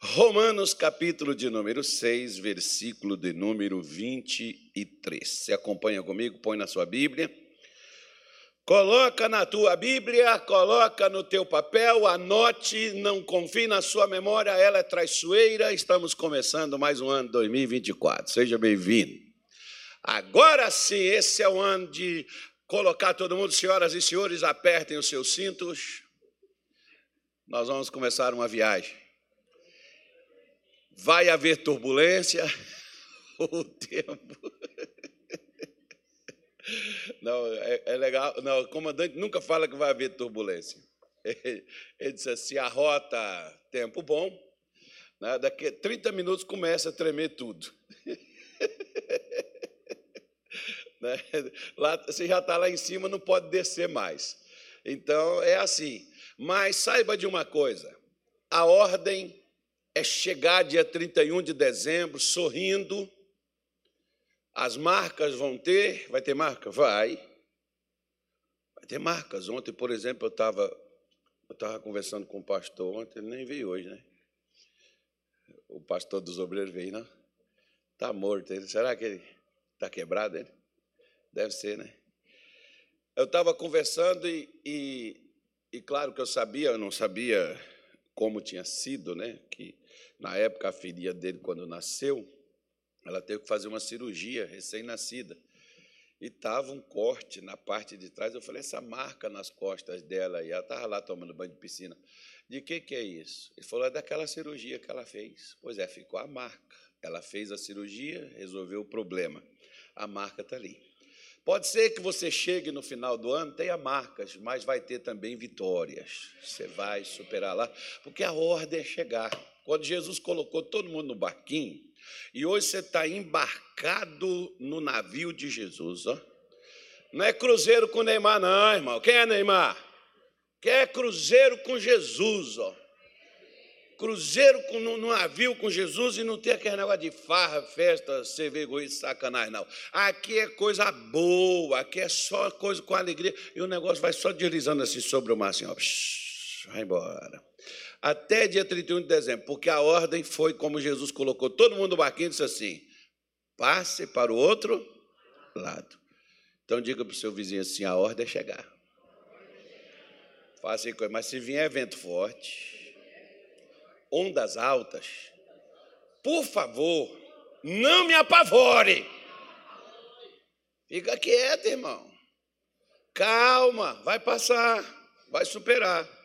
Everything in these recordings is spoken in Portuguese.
Romanos, capítulo de número 6, versículo de número 23. Você acompanha comigo? Põe na sua Bíblia. Coloca na tua Bíblia, coloca no teu papel, anote, não confie na sua memória, ela é traiçoeira. Estamos começando mais um ano 2024. Seja bem-vindo. Agora sim, esse é o ano de colocar todo mundo, senhoras e senhores, apertem os seus cintos. Nós vamos começar uma viagem. Vai haver turbulência, o tempo. Não, é, é, legal. Não, o comandante nunca fala que vai haver turbulência. Ele, disse assim: a rota, tempo bom. Né, daqui a 30 minutos começa a tremer tudo. né, lá, você já está lá em cima, não pode descer mais. Então é assim. Mas saiba de uma coisa: a ordem é chegar dia 31 de dezembro sorrindo. As marcas vão ter, vai ter marca? Vai. Vai ter marcas. Ontem, por exemplo, eu estava eu estava conversando com o pastor ontem, ele nem veio hoje, né? O pastor dos obreiros veio, não? Está morto. Ele, será que ele está quebrado? Ele? Deve ser, né? Eu estava conversando e, e, e, claro que eu sabia, eu não sabia como tinha sido, né? Que na época, a filha dele, quando nasceu, ela teve que fazer uma cirurgia recém-nascida. E estava um corte na parte de trás. Eu falei, essa marca nas costas dela. E ela estava lá tomando banho de piscina. De que, que é isso? Ele falou, é daquela cirurgia que ela fez. Pois é, ficou a marca. Ela fez a cirurgia, resolveu o problema. A marca está ali. Pode ser que você chegue no final do ano, tenha marcas, mas vai ter também vitórias. Você vai superar lá, porque a ordem é chegar. Quando Jesus colocou todo mundo no barquinho, e hoje você está embarcado no navio de Jesus, ó. Não é cruzeiro com Neymar, não, irmão. Quem é Neymar? Quem é cruzeiro com Jesus, ó. Cruzeiro com, no, no navio com Jesus e não tem aquele negócio de farra, festa, cerveja e sacanagem, não. Aqui é coisa boa, aqui é só coisa com alegria. E o negócio vai só deslizando assim sobre o mar, assim, ó. Psh, vai embora até dia 31 de dezembro, porque a ordem foi como Jesus colocou todo mundo no barquinho e disse assim: passe para o outro lado. Então diga para o seu vizinho assim: a ordem é chegar. Faça coisa, mas se vier vento forte, ondas altas, por favor, não me apavore. Fica quieto, irmão. Calma, vai passar, vai superar.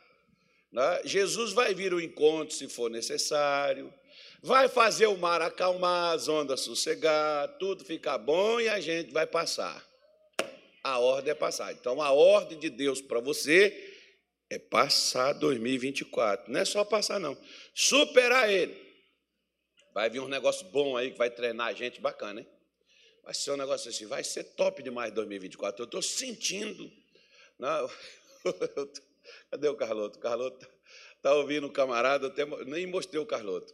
Né? Jesus vai vir ao encontro se for necessário, vai fazer o mar acalmar, as ondas sossegar, tudo ficar bom e a gente vai passar. A ordem é passar. Então, a ordem de Deus para você é passar 2024. Não é só passar, não. Superar ele. Vai vir um negócio bom aí que vai treinar a gente bacana, hein? Vai ser um negócio assim, vai ser top demais 2024. Eu estou sentindo. Não, eu Cadê o Carloto? O Carloto tá ouvindo o camarada, até, nem mostrei o Carloto.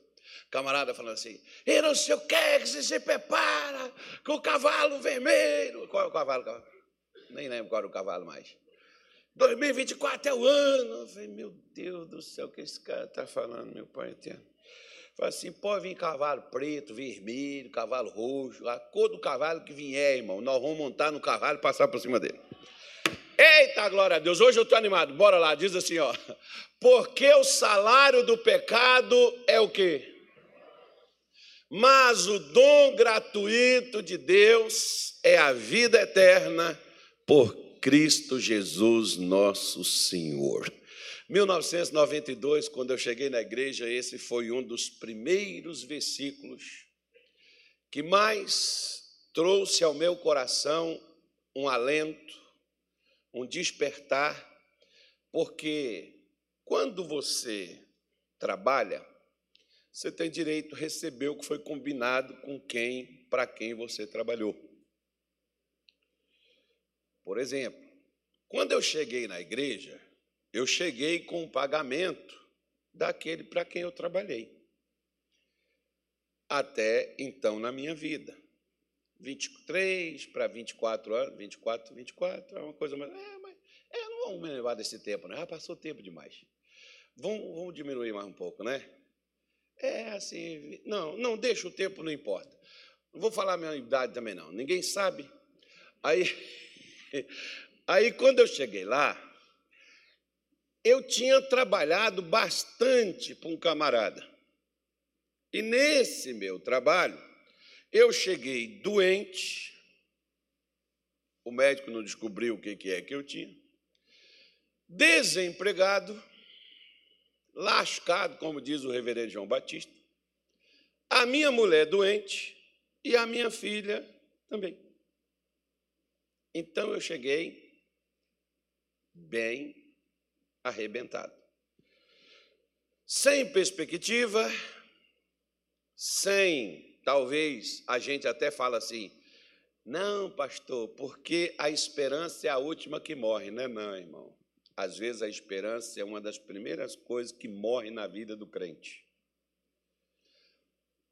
Camarada falando assim, e não sei o que, que você se prepara com o cavalo vermelho. Qual é o cavalo? Nem lembro qual era o cavalo mais. 2024 é o ano. Eu falei, meu Deus do céu, o que esse cara está falando, meu pai eterno? Falei assim, pode vir cavalo preto, vermelho, cavalo roxo, a cor do cavalo que vier, irmão. Nós vamos montar no cavalo e passar por cima dele. Eita, glória a Deus. Hoje eu estou animado. Bora lá, diz assim, ó. Porque o salário do pecado é o quê? Mas o dom gratuito de Deus é a vida eterna por Cristo Jesus, nosso Senhor. 1992, quando eu cheguei na igreja, esse foi um dos primeiros versículos que mais trouxe ao meu coração um alento, um despertar, porque quando você trabalha, você tem direito a receber o que foi combinado com quem, para quem você trabalhou. Por exemplo, quando eu cheguei na igreja, eu cheguei com o pagamento daquele para quem eu trabalhei. Até então na minha vida. 23 para 24 anos, 24, 24, é uma coisa mais. É, mas é, não vamos levar desse tempo, né? Já passou tempo demais. Vamos, vamos diminuir mais um pouco, né? É assim, não, não deixa o tempo, não importa. Não vou falar a minha idade também, não. Ninguém sabe. Aí, aí quando eu cheguei lá, eu tinha trabalhado bastante para um camarada. E nesse meu trabalho, eu cheguei doente, o médico não descobriu o que é que eu tinha, desempregado, lascado, como diz o reverendo João Batista, a minha mulher doente e a minha filha também. Então eu cheguei bem arrebentado. Sem perspectiva, sem, talvez a gente até fala assim, não, pastor, porque a esperança é a última que morre, não é não, irmão. Às vezes a esperança é uma das primeiras coisas que morre na vida do crente.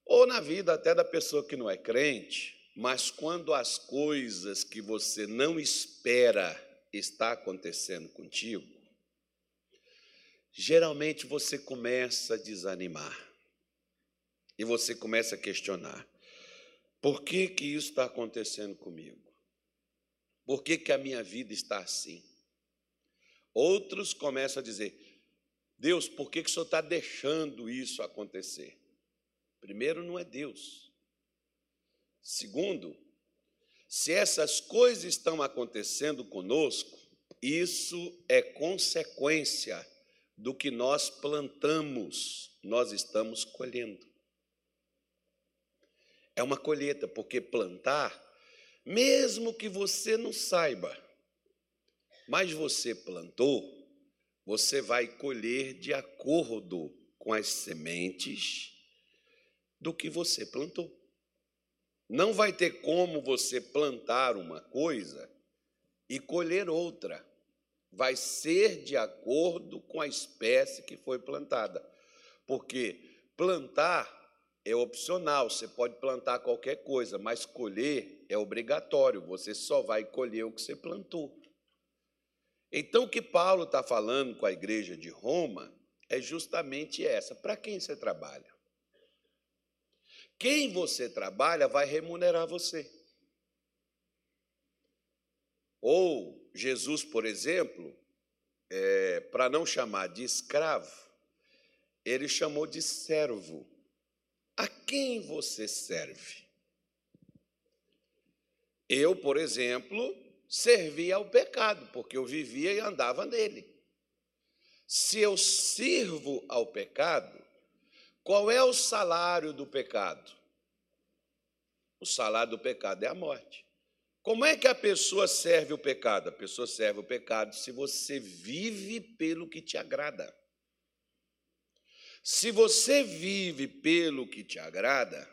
Ou na vida até da pessoa que não é crente, mas quando as coisas que você não espera está acontecendo contigo, geralmente você começa a desanimar. E você começa a questionar: por que, que isso está acontecendo comigo? Por que, que a minha vida está assim? Outros começam a dizer: Deus, por que, que o Senhor está deixando isso acontecer? Primeiro, não é Deus. Segundo, se essas coisas estão acontecendo conosco, isso é consequência do que nós plantamos, nós estamos colhendo. É uma colheita, porque plantar, mesmo que você não saiba, mas você plantou, você vai colher de acordo com as sementes do que você plantou. Não vai ter como você plantar uma coisa e colher outra. Vai ser de acordo com a espécie que foi plantada. Porque plantar é opcional, você pode plantar qualquer coisa, mas colher é obrigatório, você só vai colher o que você plantou. Então, o que Paulo está falando com a igreja de Roma é justamente essa: para quem você trabalha? Quem você trabalha vai remunerar você. Ou Jesus, por exemplo, é, para não chamar de escravo, ele chamou de servo. A quem você serve? Eu, por exemplo, servia ao pecado, porque eu vivia e andava nele. Se eu sirvo ao pecado, qual é o salário do pecado? O salário do pecado é a morte. Como é que a pessoa serve o pecado? A pessoa serve o pecado se você vive pelo que te agrada. Se você vive pelo que te agrada,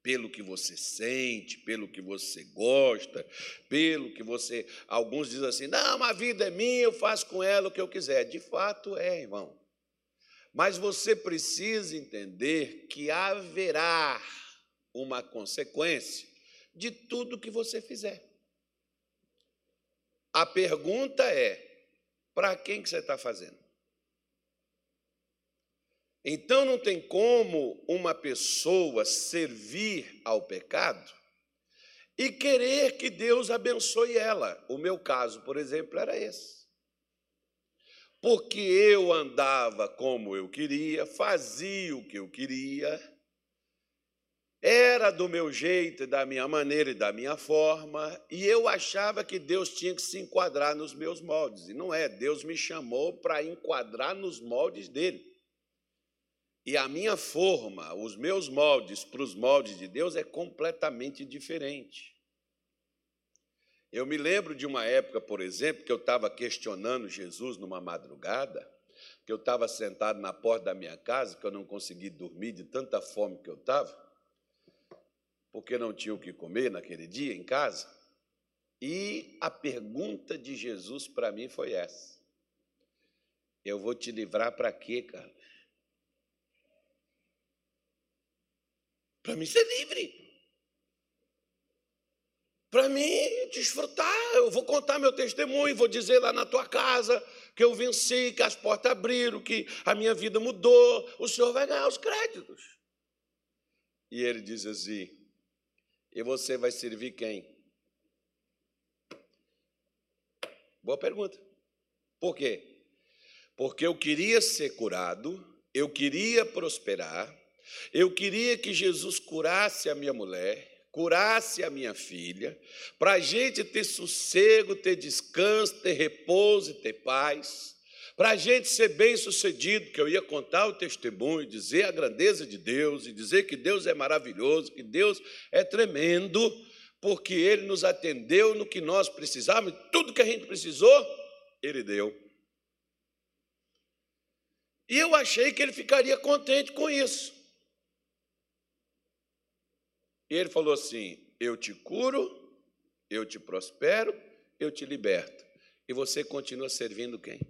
pelo que você sente, pelo que você gosta, pelo que você. Alguns dizem assim: não, a vida é minha, eu faço com ela o que eu quiser. De fato é, irmão. Mas você precisa entender que haverá uma consequência de tudo que você fizer. A pergunta é: para quem que você está fazendo? Então não tem como uma pessoa servir ao pecado e querer que Deus abençoe ela. O meu caso, por exemplo, era esse porque eu andava como eu queria, fazia o que eu queria, era do meu jeito, da minha maneira e da minha forma, e eu achava que Deus tinha que se enquadrar nos meus moldes. E não é, Deus me chamou para enquadrar nos moldes dele. E a minha forma, os meus moldes para os moldes de Deus é completamente diferente. Eu me lembro de uma época, por exemplo, que eu estava questionando Jesus numa madrugada, que eu estava sentado na porta da minha casa, que eu não consegui dormir de tanta fome que eu estava, porque não tinha o que comer naquele dia em casa. E a pergunta de Jesus para mim foi essa: Eu vou te livrar para quê, cara? Para mim ser livre. para mim desfrutar. Eu vou contar meu testemunho, vou dizer lá na tua casa que eu venci, que as portas abriram, que a minha vida mudou. O senhor vai ganhar os créditos. E ele diz assim: E você vai servir quem? Boa pergunta. Por quê? Porque eu queria ser curado, eu queria prosperar, eu queria que Jesus curasse a minha mulher, curasse a minha filha, para a gente ter sossego, ter descanso, ter repouso e ter paz, para a gente ser bem sucedido, que eu ia contar o testemunho, dizer a grandeza de Deus e dizer que Deus é maravilhoso, que Deus é tremendo, porque Ele nos atendeu no que nós precisávamos, tudo que a gente precisou, Ele deu. E eu achei que ele ficaria contente com isso. E ele falou assim: Eu te curo, eu te prospero, eu te liberto. E você continua servindo quem?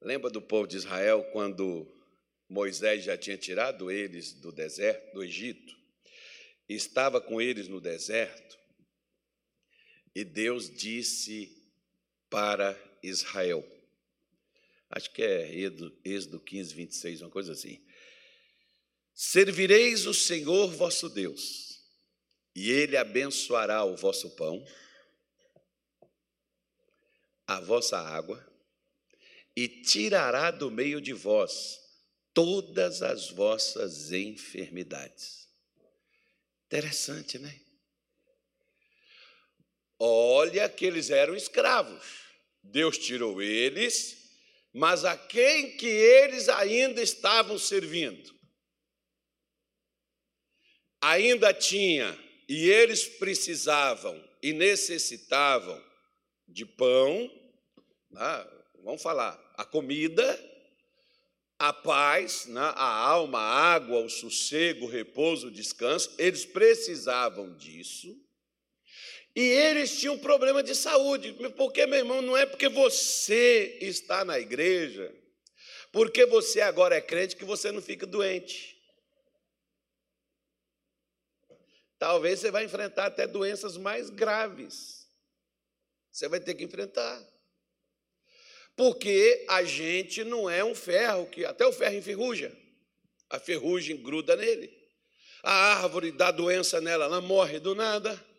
Lembra do povo de Israel quando Moisés já tinha tirado eles do deserto, do Egito, estava com eles no deserto, e Deus disse para Israel: acho que é Êxodo 15, 26, uma coisa assim. Servireis o Senhor vosso Deus, e Ele abençoará o vosso pão, a vossa água, e tirará do meio de vós todas as vossas enfermidades. Interessante, né? Olha que eles eram escravos. Deus tirou eles mas a quem que eles ainda estavam servindo? Ainda tinha, e eles precisavam e necessitavam de pão, né? vamos falar, a comida, a paz, né? a alma, a água, o sossego, o repouso, o descanso, eles precisavam disso. E eles tinham problema de saúde. Porque, meu irmão, não é porque você está na igreja, porque você agora é crente, que você não fica doente. Talvez você vai enfrentar até doenças mais graves. Você vai ter que enfrentar. Porque a gente não é um ferro que até o ferro enferruja. A ferrugem gruda nele. A árvore dá doença nela, ela morre do nada.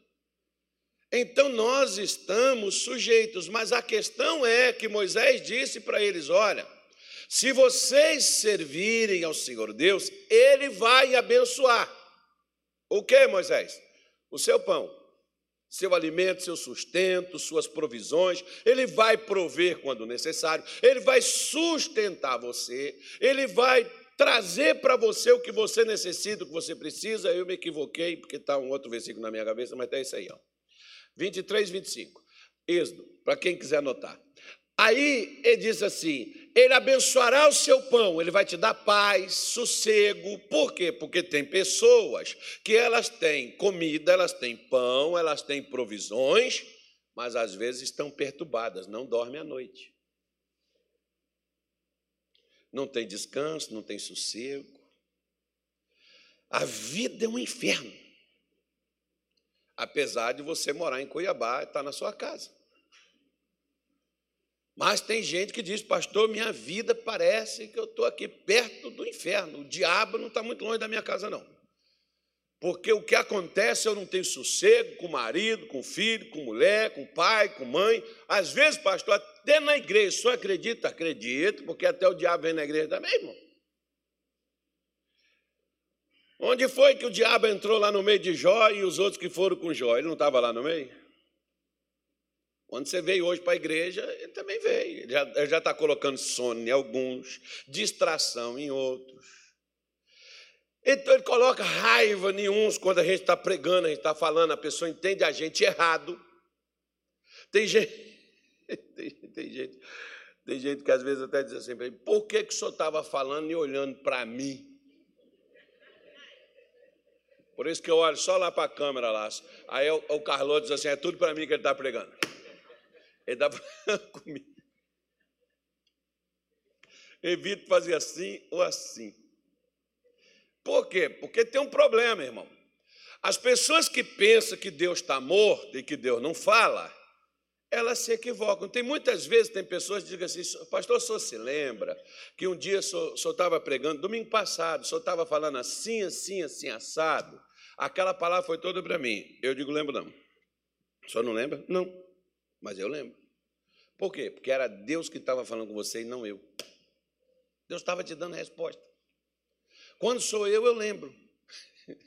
Então nós estamos sujeitos, mas a questão é que Moisés disse para eles: olha, se vocês servirem ao Senhor Deus, Ele vai abençoar. O que, Moisés? O seu pão, seu alimento, seu sustento, suas provisões. Ele vai prover quando necessário, Ele vai sustentar você, Ele vai trazer para você o que você necessita, o que você precisa. Eu me equivoquei, porque está um outro versículo na minha cabeça, mas é isso aí. Ó. 23, 25. Êxodo, para quem quiser anotar. Aí ele diz assim: Ele abençoará o seu pão, ele vai te dar paz, sossego. Por quê? Porque tem pessoas que elas têm comida, elas têm pão, elas têm provisões, mas às vezes estão perturbadas, não dormem à noite. Não tem descanso, não tem sossego. A vida é um inferno apesar de você morar em Cuiabá e estar tá na sua casa. Mas tem gente que diz, pastor, minha vida parece que eu estou aqui perto do inferno. O diabo não está muito longe da minha casa, não. Porque o que acontece, eu não tenho sossego com marido, com filho, com mulher, com pai, com mãe. Às vezes, pastor, até na igreja, só acredita? Acredito, porque até o diabo vem na igreja também, irmão. Onde foi que o diabo entrou lá no meio de Jó e os outros que foram com Jó? Ele não estava lá no meio? Quando você veio hoje para a igreja, ele também veio. Ele já está colocando sono em alguns, distração em outros. Então ele coloca raiva em uns quando a gente está pregando, a gente está falando, a pessoa entende a gente errado. Tem gente, tem, gente, tem gente que às vezes até diz assim, por que, que o senhor estava falando e olhando para mim? Por isso que eu olho só lá para a câmera lá. Aí o, o Carlos diz assim: é tudo para mim que ele está pregando. Ele está falando comigo. Evito fazer assim ou assim. Por quê? Porque tem um problema, irmão. As pessoas que pensam que Deus está morto e que Deus não fala, elas se equivocam. Tem muitas vezes, tem pessoas que dizem assim, pastor, o senhor se lembra que um dia o senhor estava pregando, domingo passado, o senhor estava falando assim, assim, assim, assado. Aquela palavra foi toda para mim. Eu digo, lembro não. O senhor não lembra? Não, mas eu lembro. Por quê? Porque era Deus que estava falando com você e não eu. Deus estava te dando a resposta. Quando sou eu, eu lembro.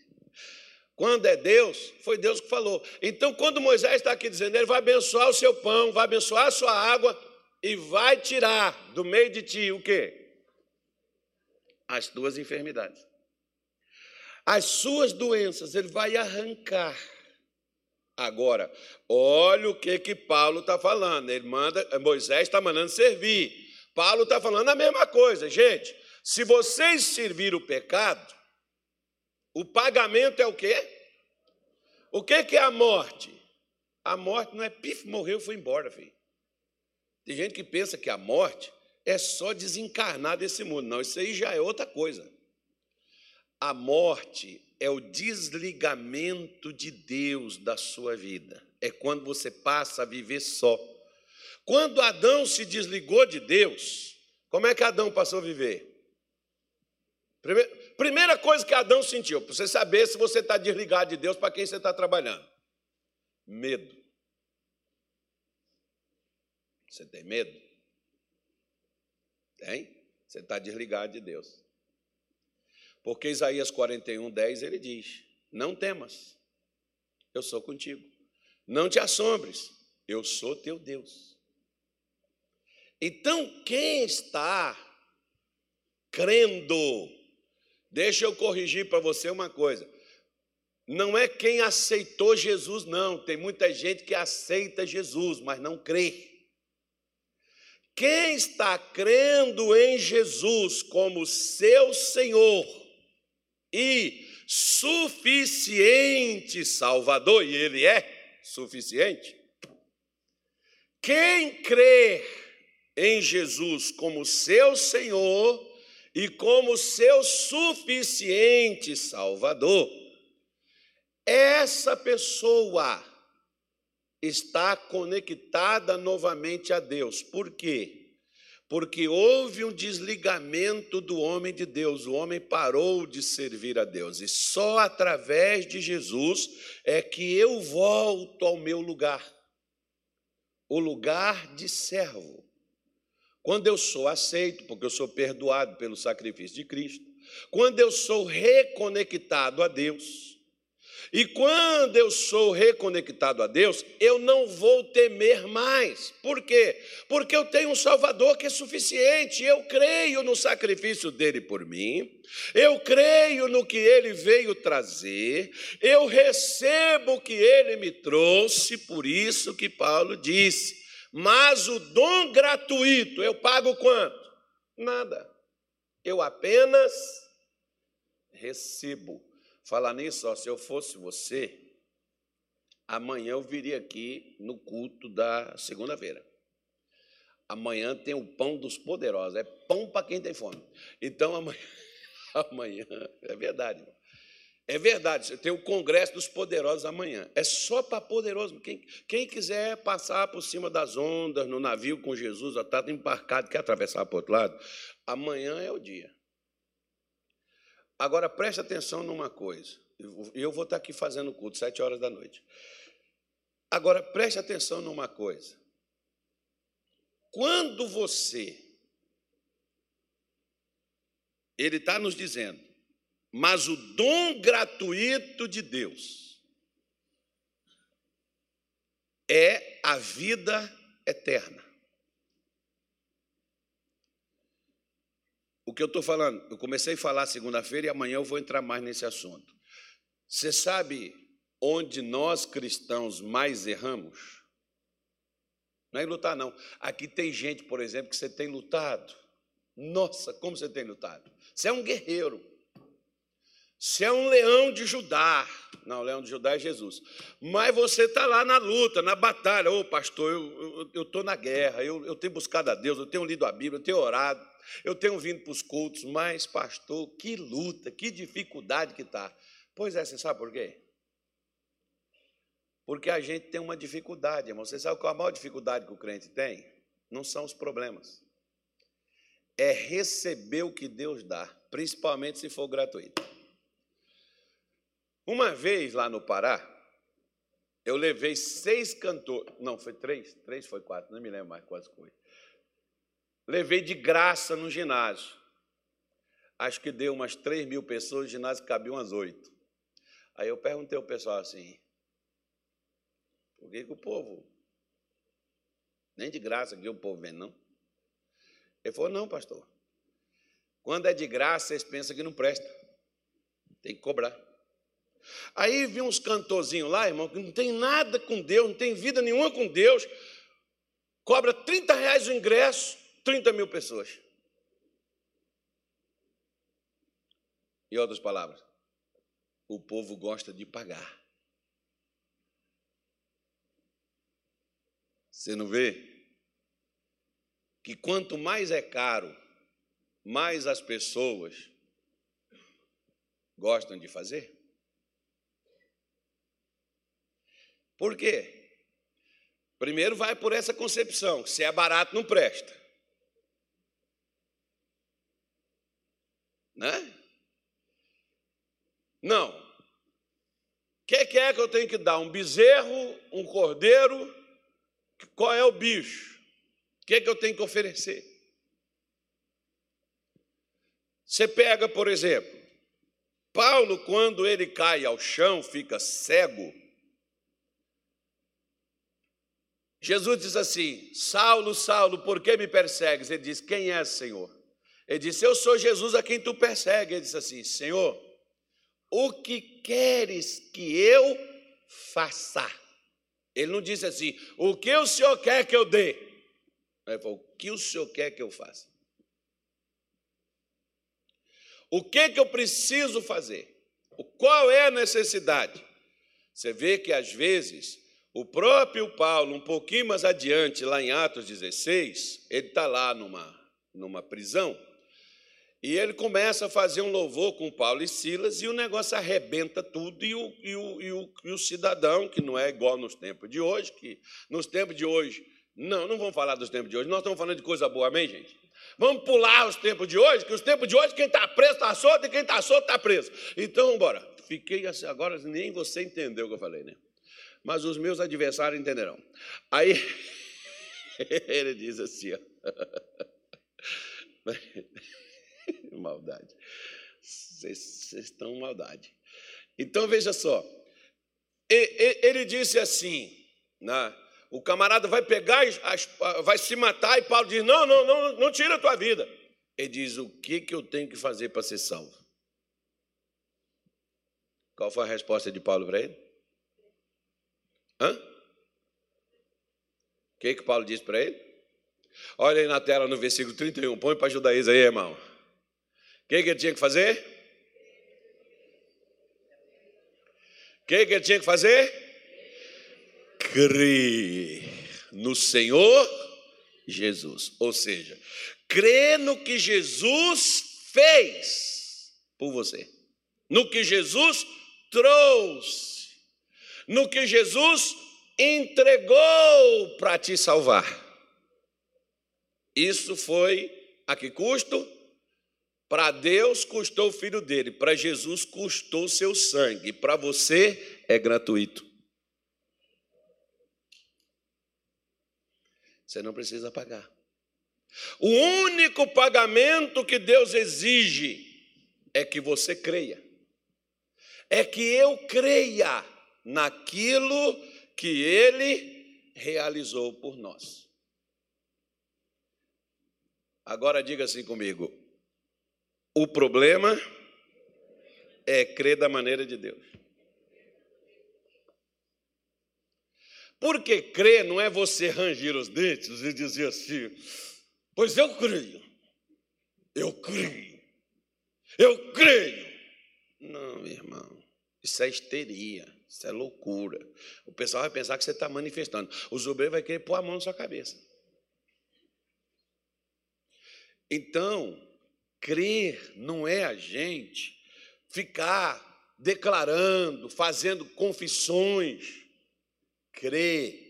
Quando é Deus, foi Deus que falou. Então, quando Moisés está aqui dizendo, ele vai abençoar o seu pão, vai abençoar a sua água e vai tirar do meio de ti o quê? As tuas enfermidades. As suas doenças, ele vai arrancar. Agora, olha o que que Paulo está falando. Ele manda, Moisés está mandando servir. Paulo está falando a mesma coisa, gente. Se vocês servir o pecado, o pagamento é o quê? O que, é a morte? A morte não é pif, morreu, foi embora, filho. Tem gente que pensa que a morte é só desencarnar desse mundo. Não, isso aí já é outra coisa. A morte é o desligamento de Deus da sua vida. É quando você passa a viver só. Quando Adão se desligou de Deus, como é que Adão passou a viver? Primeira coisa que Adão sentiu, para você saber se você está desligado de Deus, para quem você está trabalhando: medo. Você tem medo? Tem? Você está desligado de Deus. Porque Isaías 41, 10 ele diz: Não temas, eu sou contigo. Não te assombres, eu sou teu Deus. Então, quem está crendo Deixa eu corrigir para você uma coisa. Não é quem aceitou Jesus, não. Tem muita gente que aceita Jesus, mas não crê. Quem está crendo em Jesus como seu Senhor e suficiente Salvador, e Ele é suficiente, quem crê em Jesus como seu Senhor e como seu suficiente Salvador, essa pessoa está conectada novamente a Deus. Por quê? Porque houve um desligamento do homem de Deus, o homem parou de servir a Deus, e só através de Jesus é que eu volto ao meu lugar, o lugar de servo. Quando eu sou aceito, porque eu sou perdoado pelo sacrifício de Cristo, quando eu sou reconectado a Deus, e quando eu sou reconectado a Deus, eu não vou temer mais. Por quê? Porque eu tenho um Salvador que é suficiente. Eu creio no sacrifício dele por mim. Eu creio no que ele veio trazer. Eu recebo o que ele me trouxe. Por isso que Paulo disse: mas o dom gratuito, eu pago quanto? Nada. Eu apenas recebo. Falar nisso, ó, se eu fosse você, amanhã eu viria aqui no culto da segunda-feira. Amanhã tem o pão dos poderosos, é pão para quem tem fome. Então amanhã, amanhã é verdade. É verdade, tem o Congresso dos Poderosos amanhã. É só para poderoso. Quem, quem, quiser passar por cima das ondas no navio com Jesus, está embarcado, quer atravessar para o outro lado, amanhã é o dia. Agora preste atenção numa coisa. Eu vou estar aqui fazendo culto, sete horas da noite. Agora preste atenção numa coisa. Quando você, ele está nos dizendo, mas o dom gratuito de Deus é a vida eterna. O que eu estou falando, eu comecei a falar segunda-feira e amanhã eu vou entrar mais nesse assunto. Você sabe onde nós cristãos mais erramos? Não é em lutar, não. Aqui tem gente, por exemplo, que você tem lutado. Nossa, como você tem lutado. Você é um guerreiro. Você é um leão de Judá. Não, o leão de Judá é Jesus. Mas você está lá na luta, na batalha. Ô, pastor, eu estou na guerra, eu, eu tenho buscado a Deus, eu tenho lido a Bíblia, eu tenho orado, eu tenho vindo para os cultos. Mas, pastor, que luta, que dificuldade que está. Pois é, você sabe por quê? Porque a gente tem uma dificuldade, irmão. Você sabe qual a maior dificuldade que o crente tem? Não são os problemas. É receber o que Deus dá, principalmente se for gratuito. Uma vez lá no Pará, eu levei seis cantores, não, foi três, três foi quatro, não me lembro mais quase foi. Levei de graça no ginásio. Acho que deu umas três mil pessoas, o ginásio cabia umas oito. Aí eu perguntei ao pessoal assim, por que, que o povo, nem de graça que o povo vem, não? Ele falou, não, pastor. Quando é de graça, vocês pensam que não presta. Tem que cobrar. Aí vi uns cantorzinhos lá, irmão, que não tem nada com Deus, não tem vida nenhuma com Deus, cobra 30 reais o ingresso, 30 mil pessoas. Em outras palavras, o povo gosta de pagar. Você não vê? Que quanto mais é caro, mais as pessoas gostam de fazer? Por quê? Primeiro vai por essa concepção, se é barato não presta. Né? Não. O que, que é que eu tenho que dar? Um bezerro, um cordeiro? Qual é o bicho? O que que eu tenho que oferecer? Você pega, por exemplo, Paulo, quando ele cai ao chão, fica cego, Jesus diz assim: Saulo, Saulo, por que me persegues? Ele diz: Quem é, Senhor? Ele disse: Eu sou Jesus a quem tu persegues. Ele disse assim: Senhor, o que queres que eu faça? Ele não disse assim: O que o Senhor quer que eu dê? Ele falou: O que o Senhor quer que eu faça? O que, que eu preciso fazer? Qual é a necessidade? Você vê que às vezes o próprio Paulo, um pouquinho mais adiante, lá em Atos 16, ele está lá numa, numa prisão, e ele começa a fazer um louvor com Paulo e Silas, e o negócio arrebenta tudo, e o, e o, e o, e o cidadão, que não é igual nos tempos de hoje, que nos tempos de hoje, não, não vamos falar dos tempos de hoje, nós estamos falando de coisa boa, amém, gente? Vamos pular os tempos de hoje, que os tempos de hoje, quem está preso está solto, e quem está solto está preso. Então, bora. Fiquei assim, agora nem você entendeu o que eu falei, né? Mas os meus adversários entenderão. Aí ele diz assim: ó, maldade, vocês estão maldade. Então veja só, ele disse assim, né, o camarada vai pegar, vai se matar, e Paulo diz: Não, não, não, não tira a tua vida. Ele diz: O que, que eu tenho que fazer para ser salvo? Qual foi a resposta de Paulo para ele? Hã? O que, que Paulo diz para ele? Olha aí na tela no versículo 31, põe para ajudar aí, irmão. O que, que ele tinha que fazer? O que, que ele tinha que fazer? Crer no Senhor Jesus. Ou seja, crer no que Jesus fez por você, no que Jesus trouxe no que Jesus entregou para te salvar. Isso foi a que custo? Para Deus custou o filho dele, para Jesus custou seu sangue, para você é gratuito. Você não precisa pagar. O único pagamento que Deus exige é que você creia. É que eu creia naquilo que ele realizou por nós. Agora diga assim comigo: o problema é crer da maneira de Deus. Porque crer não é você ranger os dentes e dizer assim, pois eu creio, eu creio, eu creio. Não, irmão. Isso é histeria, isso é loucura. O pessoal vai pensar que você está manifestando. O obreiros vai querer pôr a mão na sua cabeça. Então, crer não é a gente ficar declarando, fazendo confissões. Crer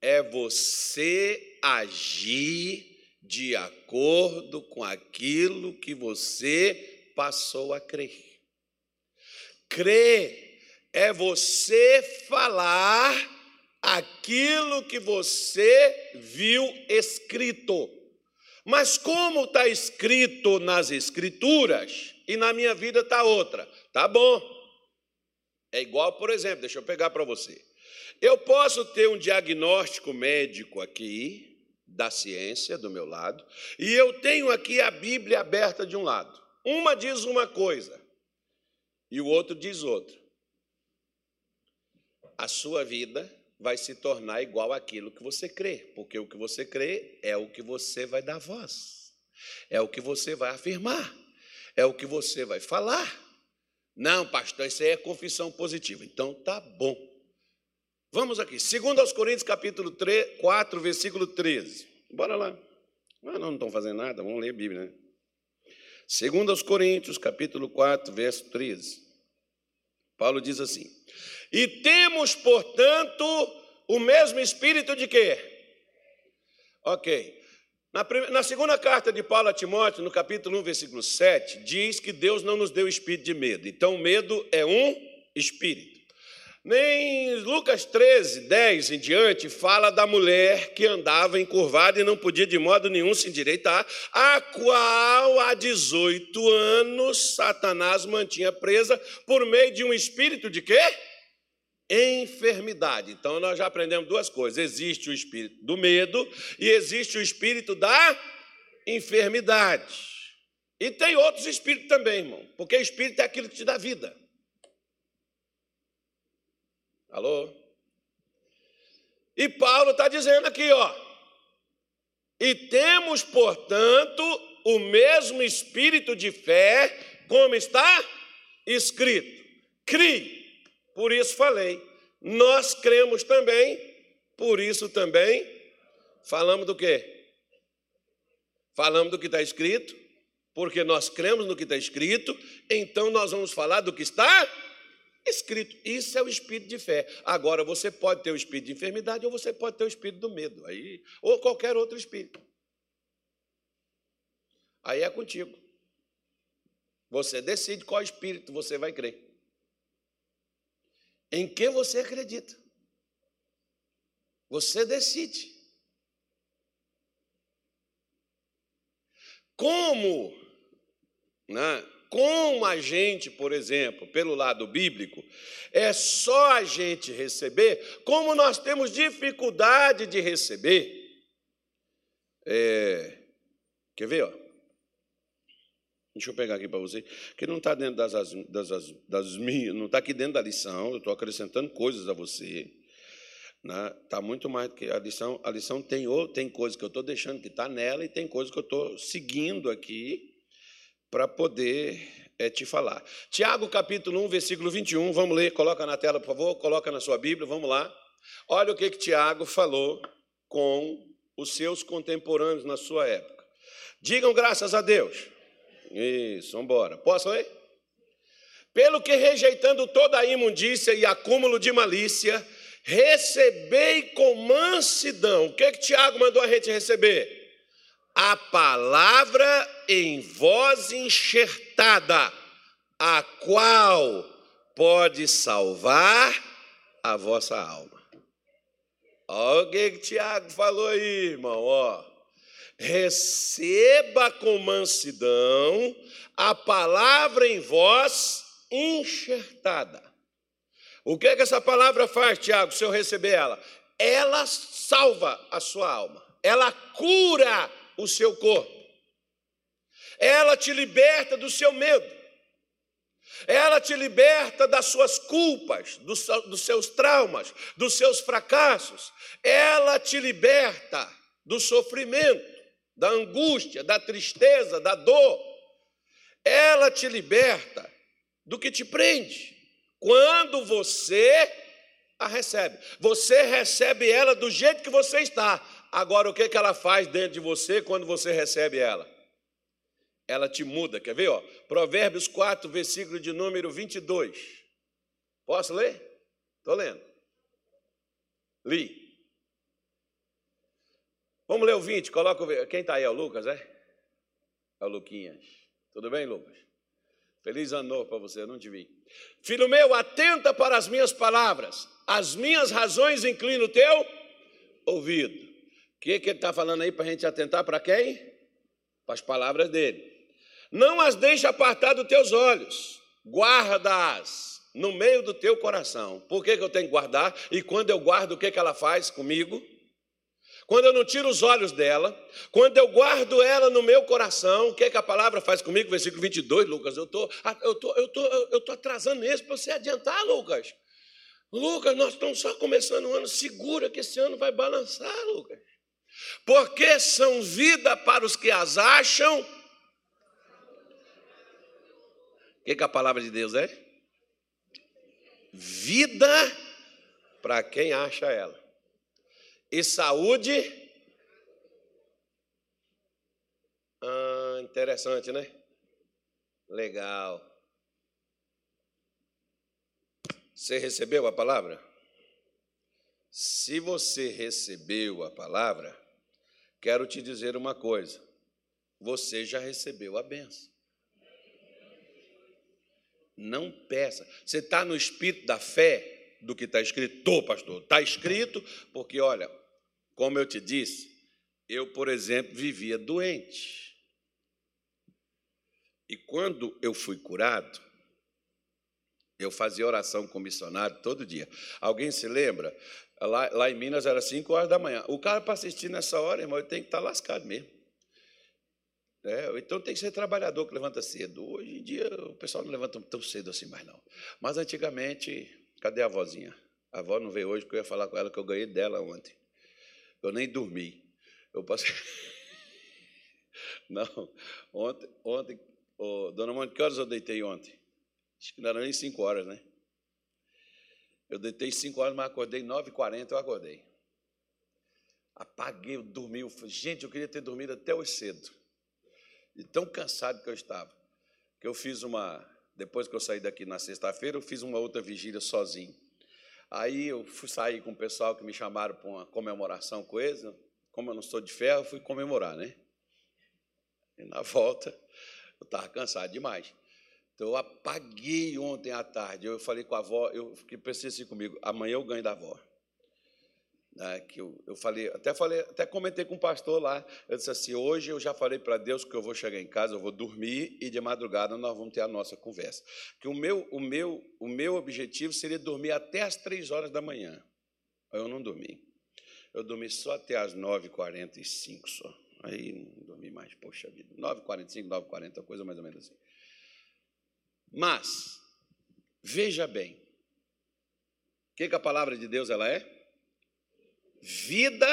é você agir de acordo com aquilo que você passou a crer. Crer é você falar aquilo que você viu escrito. Mas como está escrito nas Escrituras e na minha vida está outra, tá bom. É igual, por exemplo, deixa eu pegar para você. Eu posso ter um diagnóstico médico aqui, da ciência do meu lado, e eu tenho aqui a Bíblia aberta de um lado. Uma diz uma coisa e o outro diz outra. A sua vida vai se tornar igual àquilo que você crê, porque o que você crê é o que você vai dar voz, é o que você vai afirmar, é o que você vai falar. Não, pastor, isso aí é confissão positiva. Então tá bom. Vamos aqui, 2 Coríntios capítulo 3, 4, versículo 13. Bora lá. Ah, não, não estão fazendo nada, vamos ler a Bíblia, né? 2 Coríntios capítulo 4, verso 13. Paulo diz assim: E temos, portanto, o mesmo espírito de quê? Ok. Na, na, segunda carta de Paulo a Timóteo, no capítulo 1, versículo 7, diz que Deus não nos deu espírito de medo. Então, medo é um espírito. Nem Lucas 13, 10 em diante, fala da mulher que andava encurvada e não podia de modo nenhum se endireitar, a qual há 18 anos Satanás mantinha presa por meio de um espírito de quê? Enfermidade. Então nós já aprendemos duas coisas: existe o espírito do medo e existe o espírito da enfermidade. E tem outros espíritos também, irmão, porque espírito é aquilo que te dá vida. Alô? E Paulo está dizendo aqui, ó. E temos, portanto, o mesmo espírito de fé, como está escrito. Crie, por isso falei. Nós cremos também, por isso também falamos do quê? Falamos do que está escrito, porque nós cremos no que está escrito, então nós vamos falar do que está escrito escrito. Isso é o espírito de fé. Agora, você pode ter o espírito de enfermidade ou você pode ter o espírito do medo, aí, ou qualquer outro espírito. Aí é contigo. Você decide qual espírito você vai crer. Em que você acredita. Você decide. Como né, com a gente, por exemplo, pelo lado bíblico, é só a gente receber, como nós temos dificuldade de receber. É, quer ver? Ó? Deixa eu pegar aqui para você, que não está dentro das, das, das, das minhas, não está aqui dentro da lição, eu estou acrescentando coisas a você. Está né? Muito mais do que a lição. A lição tem, tem coisas que eu estou deixando que está nela e tem coisas que eu estou seguindo aqui para poder é, te falar. Tiago capítulo 1, versículo 21, vamos ler, coloca na tela, por favor, coloca na sua Bíblia, vamos lá. Olha o que, que Tiago falou com os seus contemporâneos na sua época. Digam graças a Deus. Isso, vamos embora. Posso ler? Pelo que rejeitando toda a imundícia e acúmulo de malícia, recebei com mansidão. O que, que Tiago mandou a gente receber? A palavra em voz enxertada, a qual pode salvar a vossa alma. Olha o que, que Tiago falou aí, irmão. Ó. Receba com mansidão a palavra em voz enxertada. O que, que essa palavra faz, Tiago, se eu receber ela? Ela salva a sua alma, ela cura o seu corpo. Ela te liberta do seu medo. Ela te liberta das suas culpas, dos, dos seus traumas, dos seus fracassos. Ela te liberta do sofrimento, da angústia, da tristeza, da dor. Ela te liberta do que te prende. Quando você a recebe. Você recebe ela do jeito que você está. Agora, o que, que ela faz dentro de você quando você recebe ela? Ela te muda. Quer ver? Ó? Provérbios 4, versículo de número 22. Posso ler? Estou lendo. Li. Vamos ler o 20, coloca o. Quem está aí? É o Lucas, é? É o Luquinhas. Tudo bem, Lucas? Feliz ano novo para você, não te vi. Filho meu, atenta para as minhas palavras, as minhas razões inclina o teu ouvido. Que, que ele está falando aí para a gente atentar para quem? Para as palavras dele. Não as deixe apartar dos teus olhos, guarda-as no meio do teu coração. Por que, que eu tenho que guardar? E quando eu guardo, o que, que ela faz comigo? Quando eu não tiro os olhos dela, quando eu guardo ela no meu coração, o que, é que a palavra faz comigo? Versículo 22, Lucas, eu tô, eu tô, eu tô, eu tô atrasando mesmo para você adiantar, Lucas. Lucas, nós estamos só começando o ano, segura que esse ano vai balançar, Lucas. Porque são vida para os que as acham. O que, que a palavra de Deus é? Vida para quem acha ela e saúde. Ah, interessante, né? Legal. Você recebeu a palavra? Se você recebeu a palavra, quero te dizer uma coisa: você já recebeu a benção. Não peça. Você está no espírito da fé do que está escrito? Estou, pastor. Está escrito, porque, olha, como eu te disse, eu, por exemplo, vivia doente. E quando eu fui curado, eu fazia oração com missionário todo dia. Alguém se lembra? Lá, lá em Minas era 5 horas da manhã. O cara, para assistir nessa hora, irmão, ele tem que estar tá lascado mesmo. É, então tem que ser trabalhador que levanta cedo. Hoje em dia o pessoal não levanta tão cedo assim mais não. Mas antigamente, cadê a vozinha? A avó não veio hoje porque eu ia falar com ela que eu ganhei dela ontem. Eu nem dormi. Eu passei. Não, ontem, ontem oh, dona Mônica, que horas eu deitei ontem? Acho que não era nem 5 horas, né? Eu deitei 5 horas, mas acordei 9h40, eu acordei. Apaguei, dormi. Eu falei, gente, eu queria ter dormido até hoje cedo. E tão cansado que eu estava. Que eu fiz uma. Depois que eu saí daqui na sexta-feira, eu fiz uma outra vigília sozinho. Aí eu fui sair com o pessoal que me chamaram para uma comemoração com eles. Como eu não sou de ferro, fui comemorar, né? E na volta, eu estava cansado demais. Então eu apaguei ontem à tarde. Eu falei com a avó, eu pensei assim comigo, amanhã eu ganho da avó né, que eu, eu falei, até falei, até comentei com o pastor lá, eu disse assim, hoje eu já falei para Deus que eu vou chegar em casa, eu vou dormir e de madrugada nós vamos ter a nossa conversa. Que o meu, o meu, o meu objetivo seria dormir até as três horas da manhã. Eu não dormi. Eu dormi só até as 9h45 só. Aí não dormi mais, poxa vida. 9h45, 9h40, coisa mais ou menos assim. Mas, veja bem, o que, que a palavra de Deus ela é? vida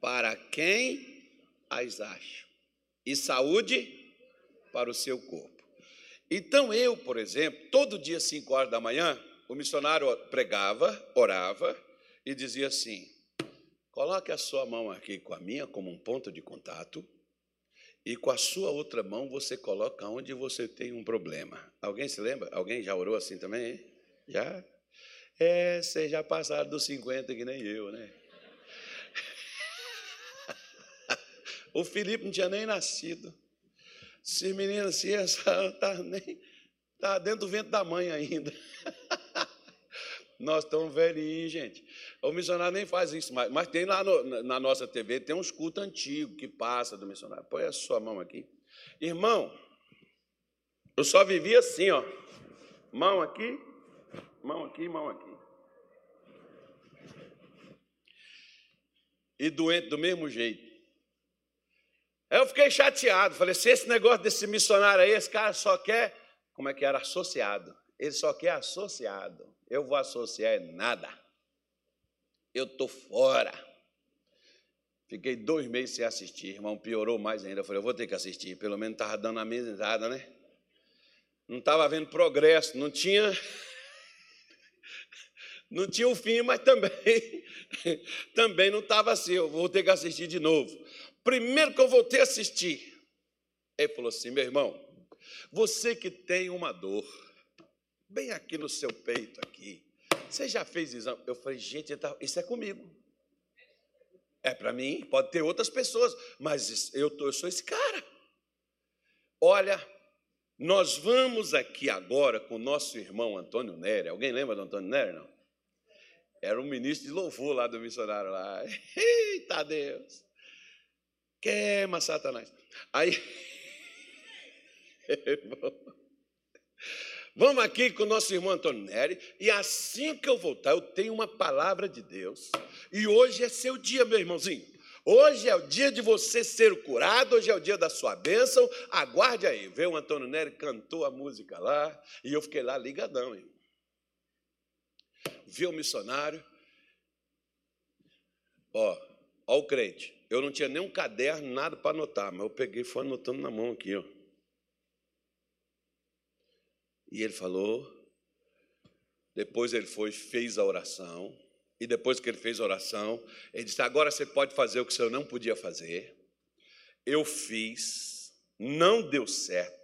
para quem as acha, e saúde para o seu corpo. Então, eu, por exemplo, todo dia, 5 horas da manhã, o missionário pregava, orava e dizia assim: coloque a sua mão aqui com a minha como um ponto de contato, e com a sua outra mão você coloca onde você tem um problema. Alguém se lembra? Alguém já orou assim também? Já? É, vocês já passaram dos 50 que nem eu, né? O Felipe não tinha nem nascido. Esse menino assim, está nem tá dentro do vento da mãe ainda. Nós estamos velhinhos, gente. O missionário nem faz isso mais. Mas tem lá no, na nossa TV, tem uns cultos antigos que passa do missionário. Põe a sua mão aqui. Irmão, eu só vivi assim, ó. Mão aqui, mão aqui, mão aqui. e doente do mesmo jeito. Aí eu fiquei chateado, falei, se esse negócio desse missionário aí, esse cara só quer, como é que era, associado. Ele só quer associado. Eu vou associar é nada. Eu estou fora. Fiquei dois meses sem assistir, irmão, piorou mais ainda. Eu falei, eu vou ter que assistir, pelo menos estava dando a mesma risada, né? Não estava havendo progresso, não tinha. Não tinha o fim, mas também, também não estava assim. Eu vou ter que assistir de novo. Primeiro que eu voltei a assistir, ele falou assim: meu irmão, você que tem uma dor, bem aqui no seu peito, aqui, você já fez exame? Eu falei, gente, tá, isso é comigo. É para mim, pode ter outras pessoas, mas eu, eu sou esse cara. Olha, nós vamos aqui agora com o nosso irmão Antônio Nery. Alguém lembra do Antônio Nery, não? Era um ministro de louvor lá do missionário lá. Eita Deus! Queima Satanás. Aí. Vamos aqui com o nosso irmão Antônio Nery, e assim que eu voltar, eu tenho uma palavra de Deus. E hoje é seu dia, meu irmãozinho. Hoje é o dia de você ser curado, hoje é o dia da sua bênção. Aguarde aí. Veio o Antônio Nery, cantou a música lá, e eu fiquei lá ligadão. Hein? Vi o missionário. Ó, ó o crente. Eu não tinha nem um caderno, nada para anotar, mas eu peguei e fui anotando na mão aqui, ó. E ele falou. Depois ele foi, fez a oração. E depois que ele fez a oração, ele disse: Agora você pode fazer o que o senhor não podia fazer. Eu fiz, não deu certo.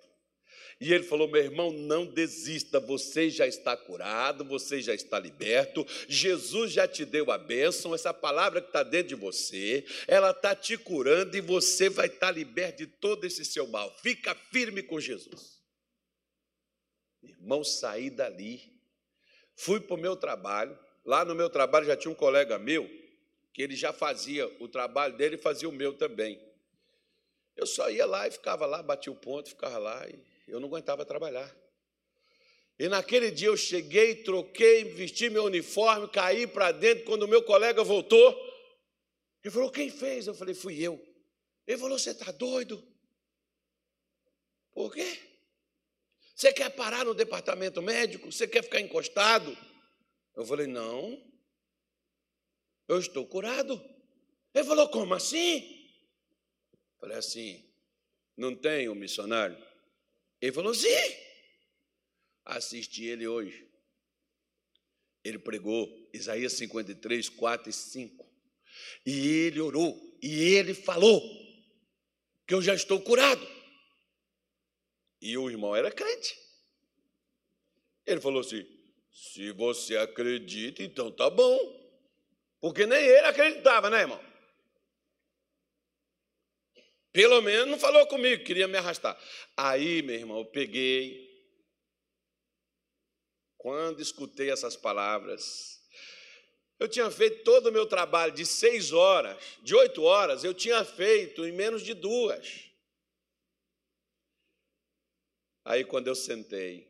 E ele falou: meu irmão, não desista, você já está curado, você já está liberto, Jesus já te deu a bênção, essa palavra que está dentro de você, ela está te curando e você vai estar liberto de todo esse seu mal. Fica firme com Jesus. Irmão, saí dali, fui para o meu trabalho. Lá no meu trabalho já tinha um colega meu que ele já fazia o trabalho dele e fazia o meu também. Eu só ia lá e ficava lá, batia o ponto, ficava lá e eu não aguentava trabalhar. E naquele dia eu cheguei, troquei, vesti meu uniforme, caí para dentro. Quando o meu colega voltou, ele falou: Quem fez? Eu falei: Fui eu. Ele falou: Você está doido? Por quê? Você quer parar no departamento médico? Você quer ficar encostado? Eu falei: Não, eu estou curado. Ele falou: Como assim? Eu falei assim: Não tem um missionário? Ele falou: Sim. Assisti ele hoje. Ele pregou Isaías 53, 4 e 5. E ele orou, e ele falou que eu já estou curado. E o irmão era crente. Ele falou assim: se você acredita, então tá bom. Porque nem ele acreditava, né, irmão? Pelo menos não falou comigo, queria me arrastar. Aí, meu irmão, eu peguei. Quando escutei essas palavras, eu tinha feito todo o meu trabalho de seis horas, de oito horas, eu tinha feito em menos de duas. Aí, quando eu sentei,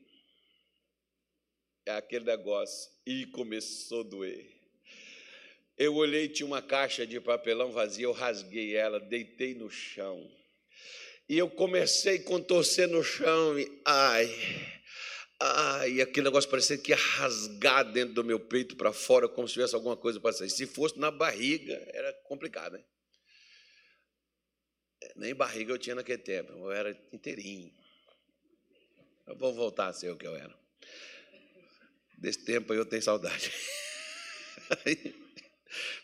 é aquele negócio, e começou a doer. Eu olhei, tinha uma caixa de papelão vazia, eu rasguei ela, deitei no chão. E eu comecei a contorcer no chão e ai, ai, aquele negócio parecia que ia rasgar dentro do meu peito para fora, como se tivesse alguma coisa para sair. Se fosse na barriga, era complicado, né? Nem barriga eu tinha naquele tempo, eu era inteirinho. Eu vou voltar a ser o que eu era. Desse tempo eu tenho saudade.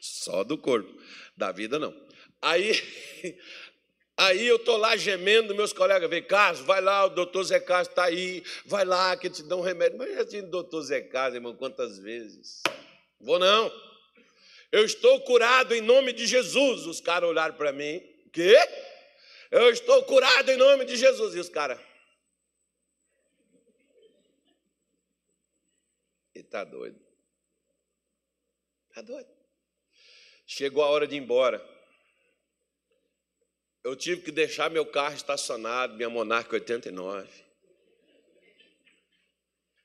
Só do corpo, da vida não. Aí, aí eu estou lá gemendo, meus colegas vem, Carlos, vai lá, o doutor Zé Carlos está aí, vai lá que te dá um remédio. Mas já tinha doutor Zé Carlos, irmão, quantas vezes? Vou não. Eu estou curado em nome de Jesus. Os caras olharam para mim, quê? Eu estou curado em nome de Jesus. E os caras. Está doido. Está doido. Chegou a hora de ir embora. Eu tive que deixar meu carro estacionado, minha Monarca 89.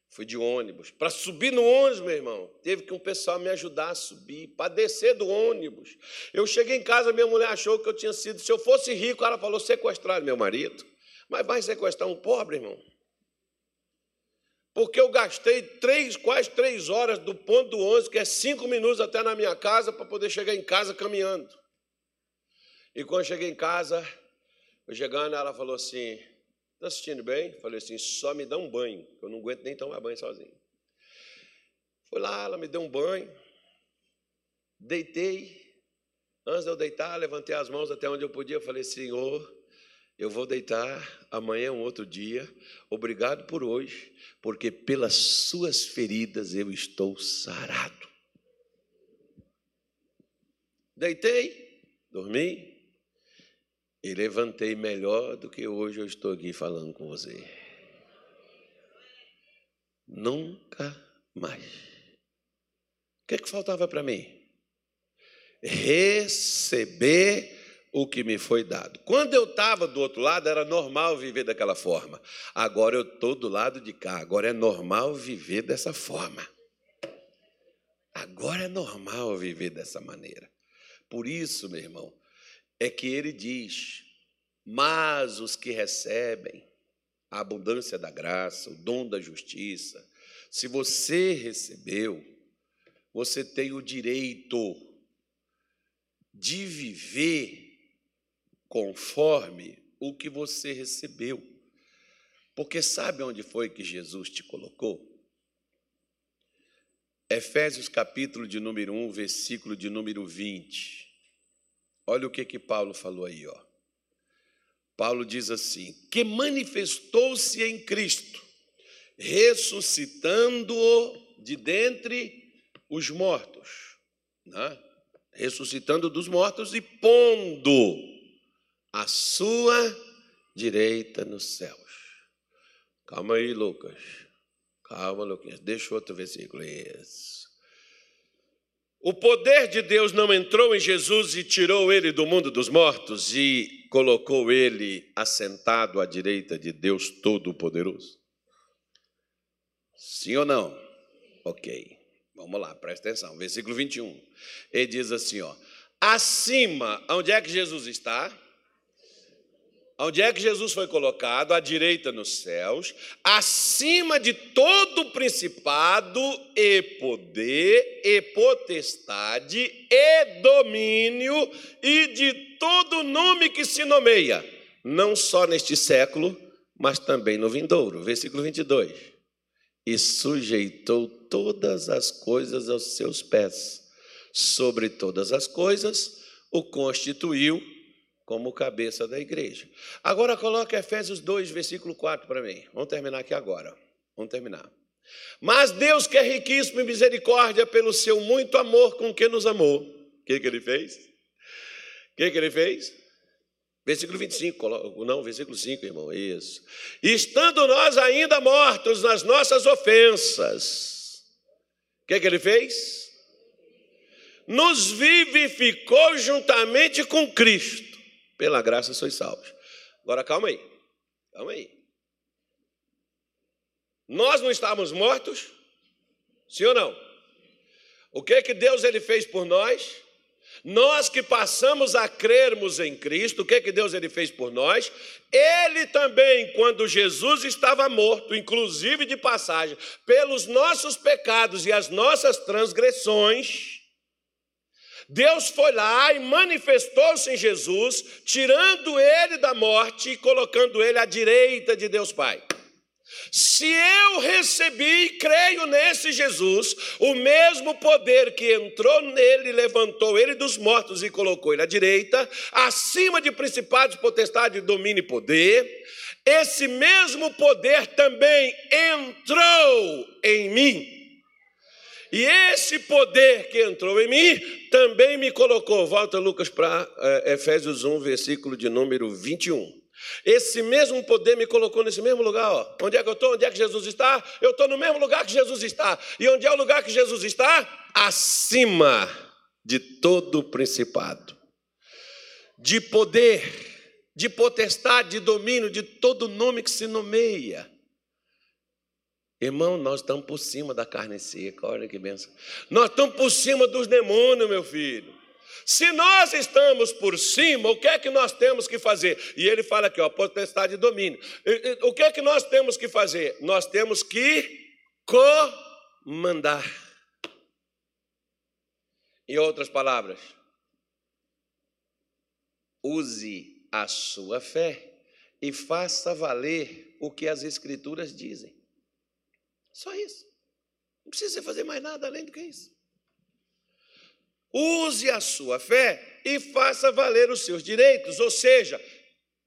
Fui de ônibus. Para subir no ônibus, meu irmão, teve que um pessoal me ajudar a subir, para descer do ônibus. Eu cheguei em casa, minha mulher achou que eu tinha sido. Se eu fosse rico, ela falou: sequestrar meu marido. Mas vai sequestrar um pobre, irmão? Porque eu gastei três, quase três horas do ponto do 11, que é cinco minutos até na minha casa, para poder chegar em casa caminhando. E quando eu cheguei em casa, eu chegando, ela falou assim: Está assistindo bem? Falei assim: só me dá um banho, eu não aguento nem tomar banho sozinho. Fui lá, ela me deu um banho, deitei. Antes de eu deitar, levantei as mãos até onde eu podia. Falei: Senhor, eu vou deitar, amanhã é um outro dia. Obrigado por hoje, porque pelas suas feridas eu estou sarado. Deitei, dormi e levantei melhor do que hoje eu estou aqui falando com você. Nunca mais. O que, é que faltava para mim? Receber o que me foi dado. Quando eu estava do outro lado, era normal viver daquela forma. Agora eu estou do lado de cá. Agora é normal viver dessa forma. Agora é normal viver dessa maneira. Por isso, meu irmão, é que ele diz: Mas os que recebem a abundância da graça, o dom da justiça, se você recebeu, você tem o direito de viver conforme o que você recebeu. Porque sabe onde foi que Jesus te colocou? Efésios capítulo de número 1, versículo de número 20. Olha o que que Paulo falou aí, ó. Paulo diz assim: que manifestou-se em Cristo, ressuscitando-o de dentre os mortos, né? ressuscitando dos mortos e pondo a sua direita nos céus. Calma aí, Lucas. Calma, Lucas. Deixa outro versículo. Isso. O poder de Deus não entrou em Jesus e tirou ele do mundo dos mortos e colocou ele assentado à direita de Deus Todo-Poderoso? Sim ou não? Ok. Vamos lá, presta atenção. Versículo 21. Ele diz assim: ó, acima, onde é que Jesus está? Onde é que Jesus foi colocado? À direita nos céus, acima de todo principado e poder e potestade e domínio e de todo nome que se nomeia, não só neste século, mas também no vindouro. Versículo 22. E sujeitou todas as coisas aos seus pés, sobre todas as coisas o constituiu como cabeça da igreja. Agora coloca Efésios 2, versículo 4 para mim. Vamos terminar aqui agora. Vamos terminar. Mas Deus, que é riquíssimo em misericórdia, pelo seu muito amor com que nos amou. O que, que ele fez? O que, que ele fez? Versículo 25, não, versículo 5, irmão, isso. Estando nós ainda mortos nas nossas ofensas, o que, que ele fez? Nos vivificou juntamente com Cristo pela graça sois salvos. Agora calma aí. Calma aí. Nós não estávamos mortos? Sim ou não? O que que Deus ele fez por nós? Nós que passamos a crermos em Cristo, o que que Deus ele fez por nós? Ele também, quando Jesus estava morto, inclusive de passagem, pelos nossos pecados e as nossas transgressões, Deus foi lá e manifestou-se em Jesus, tirando ele da morte e colocando ele à direita de Deus Pai. Se eu recebi e creio nesse Jesus, o mesmo poder que entrou nele, levantou ele dos mortos e colocou ele à direita, acima de principados, potestade, domínio e poder, esse mesmo poder também entrou em mim. E esse poder que entrou em mim também me colocou. Volta, Lucas, para é, Efésios 1, versículo de número 21. Esse mesmo poder me colocou nesse mesmo lugar. Ó. Onde é que eu estou? Onde é que Jesus está? Eu estou no mesmo lugar que Jesus está. E onde é o lugar que Jesus está? Acima de todo principado, de poder, de potestade, de domínio, de todo nome que se nomeia. Irmão, nós estamos por cima da carne seca, olha que benção. Nós estamos por cima dos demônios, meu filho. Se nós estamos por cima, o que é que nós temos que fazer? E ele fala aqui, ó, potestade de domínio. O que é que nós temos que fazer? Nós temos que comandar. Em outras palavras, use a sua fé e faça valer o que as Escrituras dizem. Só isso. Não precisa fazer mais nada além do que isso. Use a sua fé e faça valer os seus direitos, ou seja,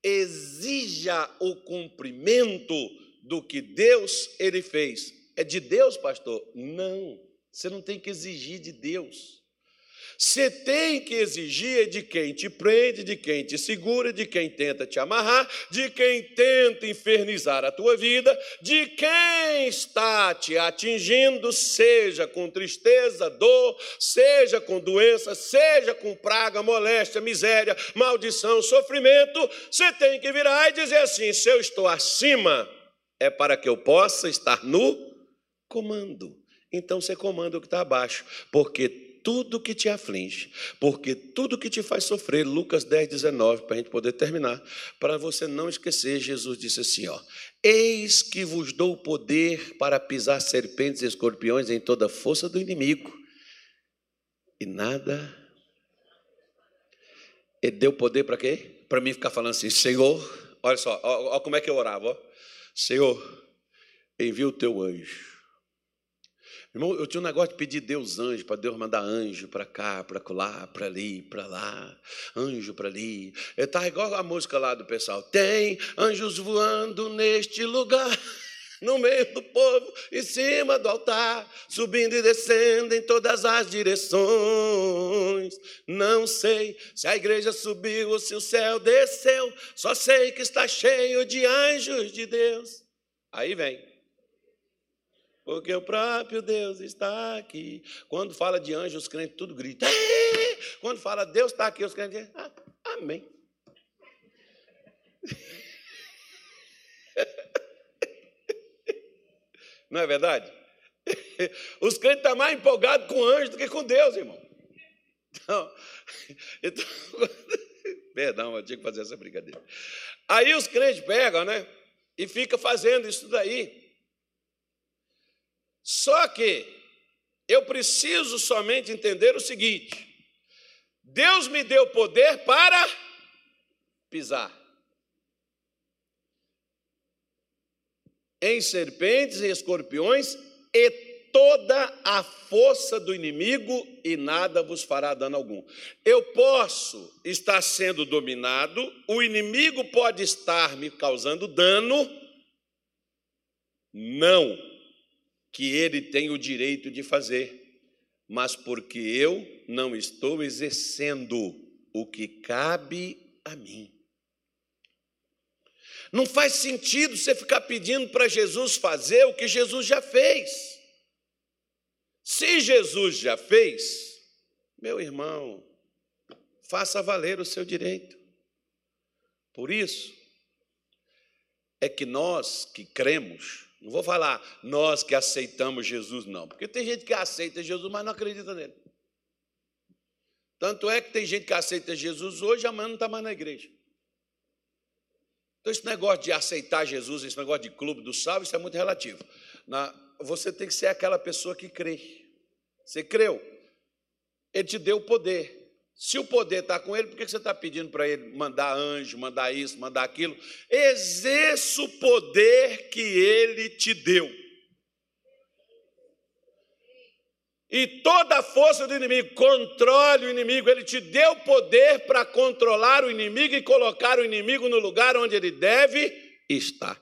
exija o cumprimento do que Deus ele fez. É de Deus, pastor? Não. Você não tem que exigir de Deus. Você tem que exigir de quem te prende, de quem te segura, de quem tenta te amarrar, de quem tenta infernizar a tua vida, de quem está te atingindo, seja com tristeza, dor, seja com doença, seja com praga, moléstia, miséria, maldição, sofrimento. Você tem que virar e dizer assim: se eu estou acima, é para que eu possa estar no comando. Então você comanda o que está abaixo, porque tudo que te aflige, porque tudo que te faz sofrer, Lucas 10, 19, para a gente poder terminar, para você não esquecer, Jesus disse assim: ó, Eis que vos dou poder para pisar serpentes e escorpiões em toda a força do inimigo, e nada. Ele deu poder para quê? Para mim ficar falando assim, Senhor, olha só, olha como é que eu orava, ó. Senhor, envia o teu anjo Irmão, eu tinha um negócio de pedir Deus anjo, para Deus mandar anjo para cá, para lá, para ali, para lá, anjo para ali. Está igual a música lá do pessoal. Tem anjos voando neste lugar, no meio do povo, em cima do altar, subindo e descendo em todas as direções. Não sei se a igreja subiu ou se o céu desceu, só sei que está cheio de anjos de Deus. Aí vem porque o próprio Deus está aqui. Quando fala de anjos, os crentes tudo gritam. Quando fala Deus está aqui, os crentes dizem, ah, amém. Não é verdade? Os crentes estão mais empolgados com anjo do que com Deus, irmão. Então, então perdão, eu tinha que fazer essa brincadeira. Aí os crentes pegam, né? E fica fazendo isso daí. Só que eu preciso somente entender o seguinte: Deus me deu poder para pisar em serpentes e escorpiões e toda a força do inimigo e nada vos fará dano algum. Eu posso estar sendo dominado, o inimigo pode estar me causando dano. Não que ele tem o direito de fazer, mas porque eu não estou exercendo o que cabe a mim. Não faz sentido você ficar pedindo para Jesus fazer o que Jesus já fez. Se Jesus já fez, meu irmão, faça valer o seu direito. Por isso, é que nós que cremos, não vou falar nós que aceitamos Jesus, não, porque tem gente que aceita Jesus, mas não acredita nele. Tanto é que tem gente que aceita Jesus hoje, amanhã não está mais na igreja. Então, esse negócio de aceitar Jesus, esse negócio de clube do salvo, isso é muito relativo. Na, você tem que ser aquela pessoa que crê. Você creu? Ele te deu o poder. Se o poder está com ele, por que você está pedindo para ele mandar anjo, mandar isso, mandar aquilo? Exerça o poder que ele te deu. E toda a força do inimigo, controle o inimigo. Ele te deu poder para controlar o inimigo e colocar o inimigo no lugar onde ele deve estar.